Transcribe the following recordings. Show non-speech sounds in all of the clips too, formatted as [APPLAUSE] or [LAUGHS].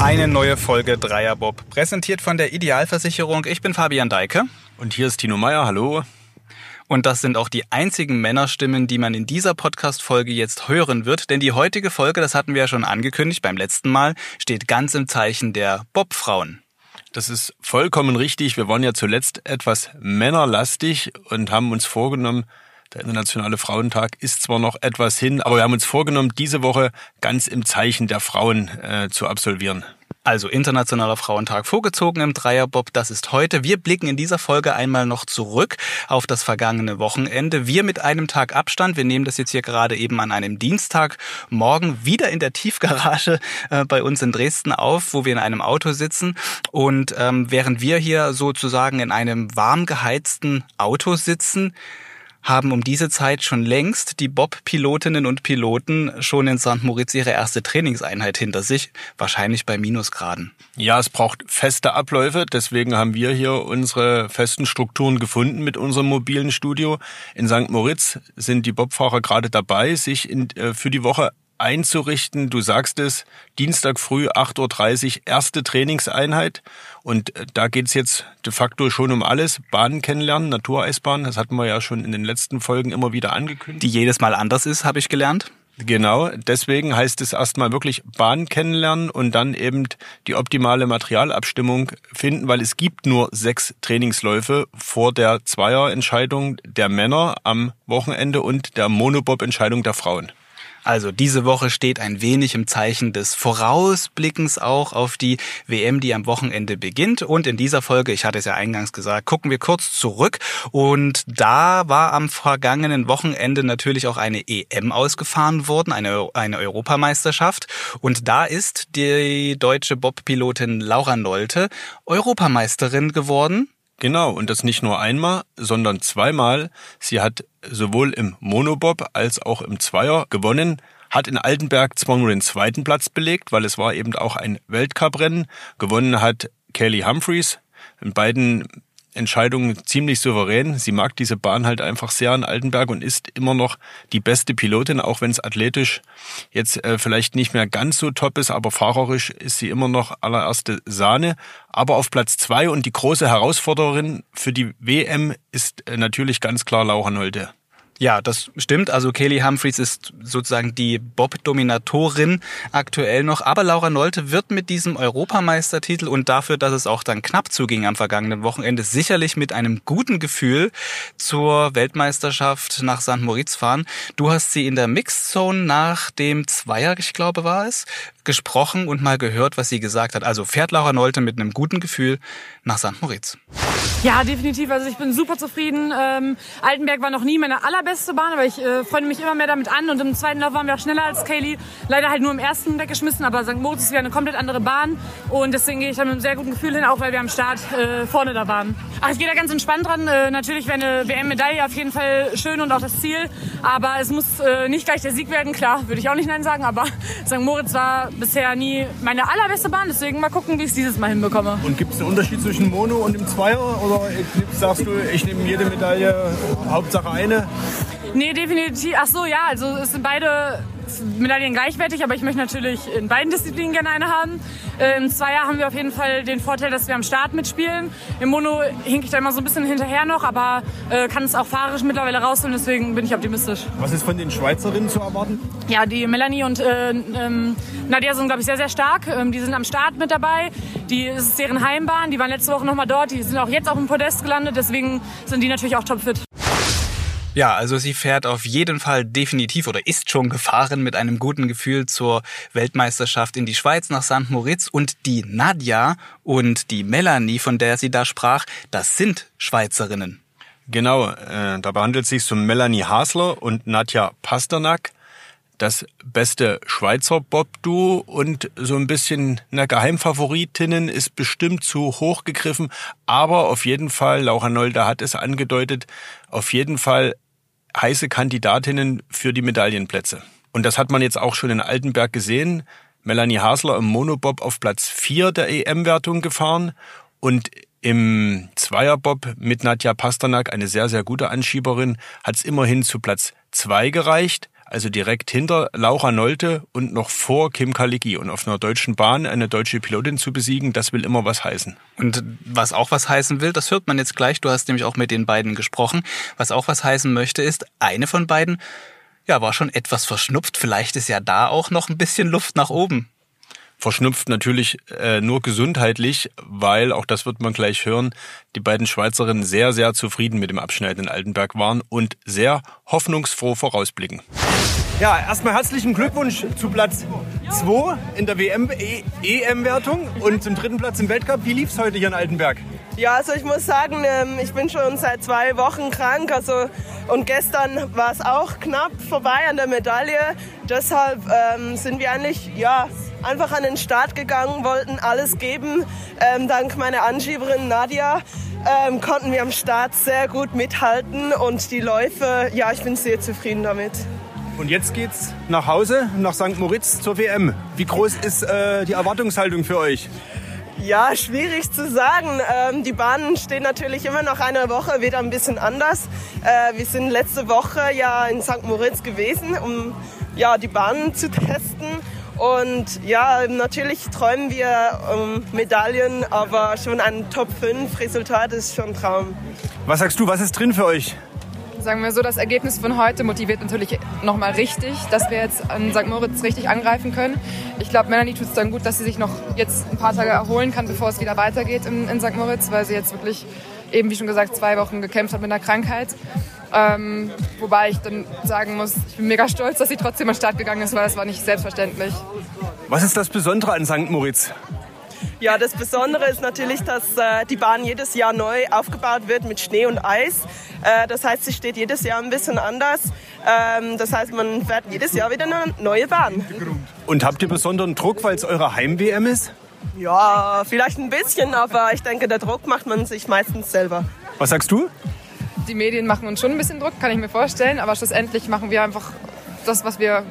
Eine neue Folge Dreierbob, präsentiert von der Idealversicherung. Ich bin Fabian Deike. Und hier ist Tino Meyer, hallo. Und das sind auch die einzigen Männerstimmen, die man in dieser Podcast-Folge jetzt hören wird. Denn die heutige Folge, das hatten wir ja schon angekündigt beim letzten Mal, steht ganz im Zeichen der Bobfrauen. Das ist vollkommen richtig. Wir waren ja zuletzt etwas männerlastig und haben uns vorgenommen, der Internationale Frauentag ist zwar noch etwas hin, aber wir haben uns vorgenommen, diese Woche ganz im Zeichen der Frauen äh, zu absolvieren. Also Internationaler Frauentag vorgezogen im Dreierbob, das ist heute. Wir blicken in dieser Folge einmal noch zurück auf das vergangene Wochenende. Wir mit einem Tag Abstand. Wir nehmen das jetzt hier gerade eben an einem Dienstag morgen wieder in der Tiefgarage äh, bei uns in Dresden auf, wo wir in einem Auto sitzen. Und ähm, während wir hier sozusagen in einem warm geheizten Auto sitzen, haben um diese Zeit schon längst die Bob-Pilotinnen und Piloten schon in St. Moritz ihre erste Trainingseinheit hinter sich, wahrscheinlich bei Minusgraden. Ja, es braucht feste Abläufe, deswegen haben wir hier unsere festen Strukturen gefunden mit unserem mobilen Studio. In St. Moritz sind die Bobfahrer gerade dabei, sich in, äh, für die Woche einzurichten. Du sagst es, Dienstag früh 8.30 Uhr erste Trainingseinheit. Und äh, da geht's jetzt de facto schon um alles. Bahnen kennenlernen, Natureisbahn, das hatten wir ja schon in den letzten Folgen immer wieder angekündigt. Die jedes Mal anders ist, habe ich gelernt. Genau, deswegen heißt es erstmal wirklich Bahn kennenlernen und dann eben die optimale Materialabstimmung finden, weil es gibt nur sechs Trainingsläufe vor der Zweierentscheidung der Männer am Wochenende und der Monobob-Entscheidung der Frauen. Also diese Woche steht ein wenig im Zeichen des Vorausblickens auch auf die WM, die am Wochenende beginnt. Und in dieser Folge, ich hatte es ja eingangs gesagt, gucken wir kurz zurück. Und da war am vergangenen Wochenende natürlich auch eine EM ausgefahren worden, eine, eine Europameisterschaft. Und da ist die deutsche Bob-Pilotin Laura Nolte Europameisterin geworden. Genau, und das nicht nur einmal, sondern zweimal. Sie hat sowohl im Monobob als auch im Zweier gewonnen, hat in Altenberg zwar nur den zweiten Platz belegt, weil es war eben auch ein Weltcuprennen. Gewonnen hat Kelly Humphreys. In beiden Entscheidung ziemlich souverän. Sie mag diese Bahn halt einfach sehr in Altenberg und ist immer noch die beste Pilotin, auch wenn es athletisch jetzt äh, vielleicht nicht mehr ganz so top ist, aber fahrerisch ist sie immer noch allererste Sahne. Aber auf Platz zwei und die große Herausforderin für die WM ist äh, natürlich ganz klar Laura Nolde. Ja, das stimmt. Also Kelly Humphreys ist sozusagen die Bob-Dominatorin aktuell noch. Aber Laura Nolte wird mit diesem Europameistertitel und dafür, dass es auch dann knapp zuging am vergangenen Wochenende, sicherlich mit einem guten Gefühl zur Weltmeisterschaft nach St. Moritz fahren. Du hast sie in der Mixed Zone nach dem Zweier, ich glaube, war es, gesprochen und mal gehört, was sie gesagt hat. Also fährt Laura Nolte mit einem guten Gefühl nach St. Moritz. Ja, definitiv. Also ich bin super zufrieden. Ähm, Altenberg war noch nie meine allerbeste Bahn, aber ich äh, freue mich immer mehr damit an. Und im zweiten Lauf waren wir auch schneller als Kaylee. Leider halt nur im ersten weggeschmissen, aber St. Moritz ist wieder eine komplett andere Bahn. Und deswegen gehe ich da mit einem sehr guten Gefühl hin, auch weil wir am Start äh, vorne da waren. Ach, ich gehe da ganz entspannt dran. Äh, natürlich wäre eine WM-Medaille auf jeden Fall schön und auch das Ziel. Aber es muss äh, nicht gleich der Sieg werden. Klar, würde ich auch nicht Nein sagen. Aber [LAUGHS] St. Moritz war bisher nie meine allerbeste Bahn. Deswegen mal gucken, wie ich es dieses Mal hinbekomme. Und gibt es einen Unterschied zwischen Mono und dem Zweier? Oder sagst du, ich nehme jede Medaille, Hauptsache eine? Nee, definitiv. Ach so, ja, also es sind beide Medaillen gleichwertig, aber ich möchte natürlich in beiden Disziplinen gerne eine haben. Äh, Im Zweier haben wir auf jeden Fall den Vorteil, dass wir am Start mitspielen. Im Mono hink ich da immer so ein bisschen hinterher noch, aber äh, kann es auch fahrisch mittlerweile rausholen, deswegen bin ich optimistisch. Was ist von den Schweizerinnen zu erwarten? Ja, die Melanie und äh, ähm, Nadia sind, glaube ich, sehr, sehr stark. Ähm, die sind am Start mit dabei. Die ist deren Heimbahn. Die waren letzte Woche noch mal dort. Die sind auch jetzt auf dem Podest gelandet. Deswegen sind die natürlich auch topfit. Ja, also sie fährt auf jeden Fall definitiv oder ist schon gefahren mit einem guten Gefühl zur Weltmeisterschaft in die Schweiz nach St. Moritz. Und die Nadja und die Melanie, von der sie da sprach, das sind Schweizerinnen. Genau, äh, dabei handelt es sich um Melanie Hasler und Nadja Pasternak das beste Schweizer Bob-Duo und so ein bisschen eine Geheimfavoritinnen ist bestimmt zu hoch gegriffen, aber auf jeden Fall, Laura Nolde hat es angedeutet, auf jeden Fall heiße Kandidatinnen für die Medaillenplätze. Und das hat man jetzt auch schon in Altenberg gesehen. Melanie Hasler im Monobob auf Platz 4 der EM-Wertung gefahren und im Zweierbob mit Nadja Pasternak, eine sehr, sehr gute Anschieberin, hat es immerhin zu Platz 2 gereicht. Also direkt hinter Laura Nolte und noch vor Kim Kalicki. Und auf einer deutschen Bahn eine deutsche Pilotin zu besiegen, das will immer was heißen. Und was auch was heißen will, das hört man jetzt gleich. Du hast nämlich auch mit den beiden gesprochen. Was auch was heißen möchte, ist, eine von beiden, ja, war schon etwas verschnupft. Vielleicht ist ja da auch noch ein bisschen Luft nach oben verschnupft natürlich äh, nur gesundheitlich, weil, auch das wird man gleich hören, die beiden Schweizerinnen sehr, sehr zufrieden mit dem Abschneid in Altenberg waren und sehr hoffnungsfroh vorausblicken. Ja, erstmal herzlichen Glückwunsch zu Platz 2 in der WM-EM-Wertung e und zum dritten Platz im Weltcup. Wie lief es heute hier in Altenberg? Ja, also ich muss sagen, ähm, ich bin schon seit zwei Wochen krank. Also, und gestern war es auch knapp vorbei an der Medaille. Deshalb ähm, sind wir eigentlich ja, einfach an den Start gegangen, wollten alles geben. Ähm, dank meiner Anschieberin Nadia ähm, konnten wir am Start sehr gut mithalten und die Läufe, ja, ich bin sehr zufrieden damit. Und jetzt geht's nach Hause, nach St. Moritz zur WM. Wie groß ist äh, die Erwartungshaltung für euch? Ja, schwierig zu sagen. Ähm, die Bahnen stehen natürlich immer noch eine Woche wieder ein bisschen anders. Äh, wir sind letzte Woche ja in St. Moritz gewesen, um ja, die Bahnen zu [LAUGHS] testen. Und ja, natürlich träumen wir um Medaillen, aber schon ein Top 5 Resultat ist schon ein Traum. Was sagst du, was ist drin für euch? Sagen wir so, das Ergebnis von heute motiviert natürlich nochmal richtig, dass wir jetzt an St. Moritz richtig angreifen können. Ich glaube, Melanie tut es dann gut, dass sie sich noch jetzt ein paar Tage erholen kann, bevor es wieder weitergeht in, in St. Moritz, weil sie jetzt wirklich eben, wie schon gesagt, zwei Wochen gekämpft hat mit einer Krankheit. Ähm, wobei ich dann sagen muss, ich bin mega stolz, dass sie trotzdem an den Start gegangen ist, weil das war nicht selbstverständlich. Was ist das Besondere an St. Moritz? Ja, das Besondere ist natürlich, dass äh, die Bahn jedes Jahr neu aufgebaut wird mit Schnee und Eis. Äh, das heißt, sie steht jedes Jahr ein bisschen anders. Ähm, das heißt, man fährt jedes Jahr wieder eine neue Bahn. Und habt ihr besonderen Druck, weil es eure Heim-WM ist? Ja, vielleicht ein bisschen, aber ich denke, der Druck macht man sich meistens selber. Was sagst du? Die Medien machen uns schon ein bisschen Druck, kann ich mir vorstellen, aber schlussendlich machen wir einfach das, was wir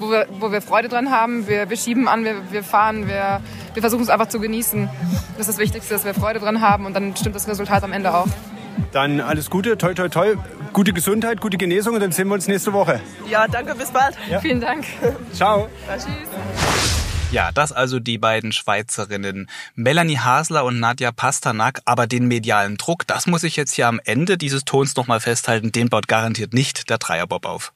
wo wir, wo wir Freude dran haben. Wir, wir schieben an, wir, wir fahren, wir, wir versuchen es einfach zu genießen. Das ist das Wichtigste, dass wir Freude dran haben und dann stimmt das Resultat am Ende auch. Dann alles Gute, toi toi toi, gute Gesundheit, gute Genesung und dann sehen wir uns nächste Woche. Ja, danke, bis bald. Ja. Vielen Dank. [LAUGHS] Ciao. Ja, tschüss. Ja, das also die beiden Schweizerinnen Melanie Hasler und Nadja Pasternak. Aber den medialen Druck, das muss ich jetzt hier am Ende dieses Tons nochmal festhalten, den baut garantiert nicht der Dreierbob auf.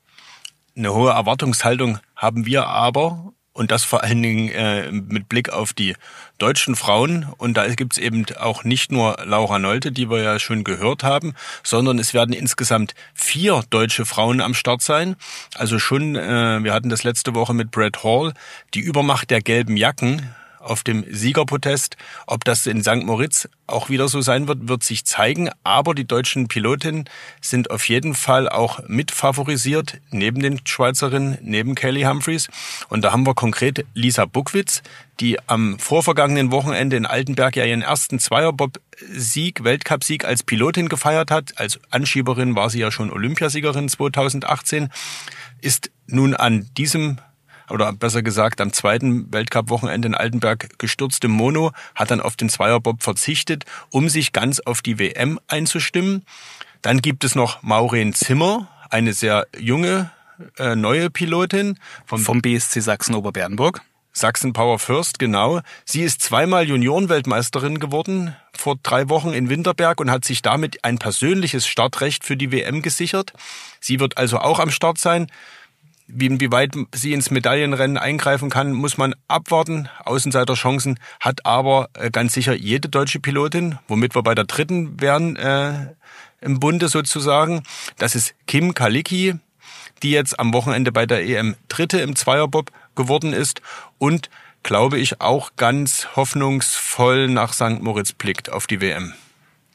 Eine hohe Erwartungshaltung haben wir aber und das vor allen Dingen äh, mit Blick auf die deutschen Frauen. Und da gibt's eben auch nicht nur Laura Nolte, die wir ja schon gehört haben, sondern es werden insgesamt vier deutsche Frauen am Start sein. Also schon, äh, wir hatten das letzte Woche mit Brad Hall, die Übermacht der gelben Jacken auf dem Siegerprotest. Ob das in St. Moritz auch wieder so sein wird, wird sich zeigen. Aber die deutschen Pilotinnen sind auf jeden Fall auch mit favorisiert, neben den Schweizerinnen, neben Kelly Humphreys. Und da haben wir konkret Lisa Buckwitz, die am vorvergangenen Wochenende in Altenberg ja ihren ersten Zweierbob-Sieg, Weltcupsieg als Pilotin gefeiert hat. Als Anschieberin war sie ja schon Olympiasiegerin 2018, ist nun an diesem oder besser gesagt am zweiten Weltcup-Wochenende in Altenberg gestürzt im Mono, hat dann auf den Zweierbob verzichtet, um sich ganz auf die WM einzustimmen. Dann gibt es noch Maureen Zimmer, eine sehr junge, äh, neue Pilotin. Vom, vom BSC Sachsen-Oberbernburg. Sachsen Power First, genau. Sie ist zweimal Juniorenweltmeisterin geworden vor drei Wochen in Winterberg und hat sich damit ein persönliches Startrecht für die WM gesichert. Sie wird also auch am Start sein. Wie, inwieweit sie ins Medaillenrennen eingreifen kann, muss man abwarten. Außenseiterchancen hat aber äh, ganz sicher jede deutsche Pilotin, womit wir bei der dritten wären äh, im Bunde sozusagen. Das ist Kim Kalicki, die jetzt am Wochenende bei der EM Dritte im Zweierbob geworden ist und glaube ich auch ganz hoffnungsvoll nach St. Moritz blickt auf die WM.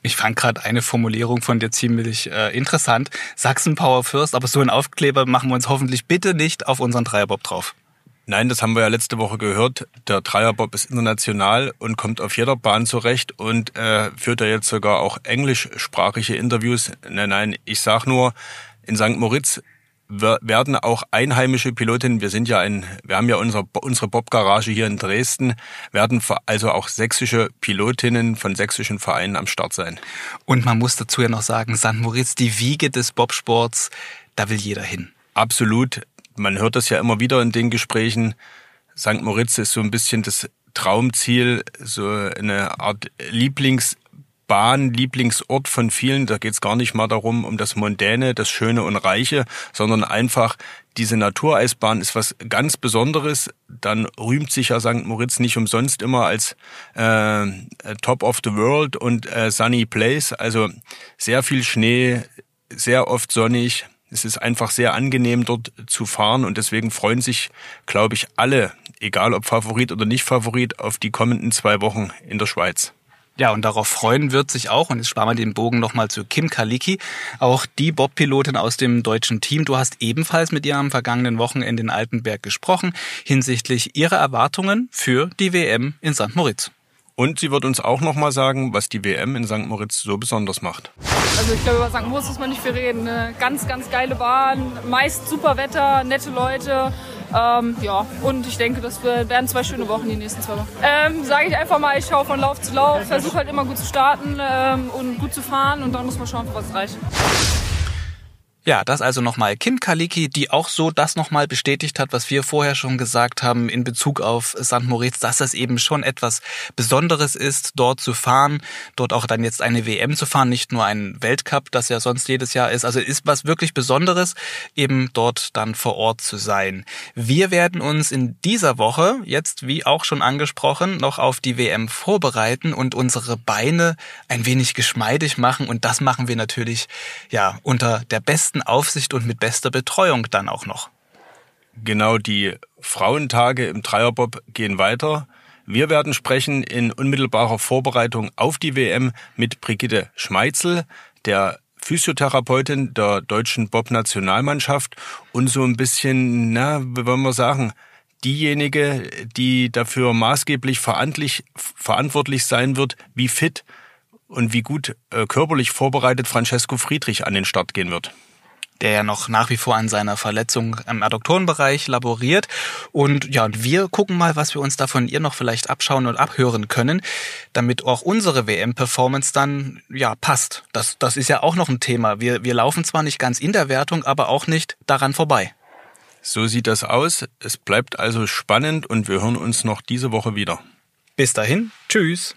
Ich fand gerade eine Formulierung von dir ziemlich äh, interessant. Sachsen Power First, aber so einen Aufkleber machen wir uns hoffentlich bitte nicht auf unseren Dreierbob drauf. Nein, das haben wir ja letzte Woche gehört. Der Dreierbob ist international und kommt auf jeder Bahn zurecht und äh, führt ja jetzt sogar auch englischsprachige Interviews. Nein, nein, ich sag nur, in St. Moritz werden auch einheimische Pilotinnen, wir sind ja ein, wir haben ja unsere, unsere Bob-Garage hier in Dresden, werden also auch sächsische Pilotinnen von sächsischen Vereinen am Start sein. Und man muss dazu ja noch sagen, St. Moritz, die Wiege des Bobsports, da will jeder hin. Absolut. man hört das ja immer wieder in den Gesprächen. St. Moritz ist so ein bisschen das Traumziel, so eine Art Lieblingsbahn, Lieblingsort von vielen. Da geht es gar nicht mal darum, um das Mondäne, das Schöne und Reiche, sondern einfach diese Natureisbahn ist was ganz Besonderes. Dann rühmt sich ja St. Moritz nicht umsonst immer als äh, Top of the World und äh, Sunny Place. Also sehr viel Schnee, sehr oft sonnig. Es ist einfach sehr angenehm dort zu fahren und deswegen freuen sich, glaube ich, alle, egal ob Favorit oder nicht Favorit, auf die kommenden zwei Wochen in der Schweiz. Ja, und darauf freuen wird sich auch, und jetzt sparen wir den Bogen nochmal zu Kim Kaliki, auch die Bob-Pilotin aus dem deutschen Team. Du hast ebenfalls mit ihr am vergangenen Wochenende in Altenberg gesprochen hinsichtlich ihrer Erwartungen für die WM in St. Moritz. Und sie wird uns auch nochmal sagen, was die WM in St. Moritz so besonders macht. Also ich glaube, über St. Moritz muss man nicht viel reden. Eine ganz, ganz geile Bahn, meist super Wetter, nette Leute. Ähm, ja, und ich denke, das werden zwei schöne Wochen, die nächsten zwei Wochen. Ähm, Sage ich einfach mal, ich schaue von Lauf zu Lauf, versuche halt immer gut zu starten ähm, und gut zu fahren und dann muss man schauen, was reicht. Ja, das also nochmal Kim Kaliki, die auch so das nochmal bestätigt hat, was wir vorher schon gesagt haben in Bezug auf St. Moritz, dass es eben schon etwas Besonderes ist, dort zu fahren, dort auch dann jetzt eine WM zu fahren, nicht nur ein Weltcup, das ja sonst jedes Jahr ist. Also ist was wirklich Besonderes, eben dort dann vor Ort zu sein. Wir werden uns in dieser Woche, jetzt wie auch schon angesprochen, noch auf die WM vorbereiten und unsere Beine ein wenig geschmeidig machen und das machen wir natürlich ja unter der besten besten Aufsicht und mit bester Betreuung dann auch noch. Genau, die Frauentage im Dreierbob gehen weiter. Wir werden sprechen in unmittelbarer Vorbereitung auf die WM mit Brigitte Schmeitzel, der Physiotherapeutin der deutschen Bob-Nationalmannschaft und so ein bisschen, na, wie wollen wir sagen, diejenige, die dafür maßgeblich verantwortlich sein wird, wie fit und wie gut äh, körperlich vorbereitet Francesco Friedrich an den Start gehen wird der ja noch nach wie vor an seiner Verletzung im Adduktorenbereich laboriert. Und ja, wir gucken mal, was wir uns da von ihr noch vielleicht abschauen und abhören können, damit auch unsere WM-Performance dann ja passt. Das, das ist ja auch noch ein Thema. Wir, wir laufen zwar nicht ganz in der Wertung, aber auch nicht daran vorbei. So sieht das aus. Es bleibt also spannend und wir hören uns noch diese Woche wieder. Bis dahin, tschüss.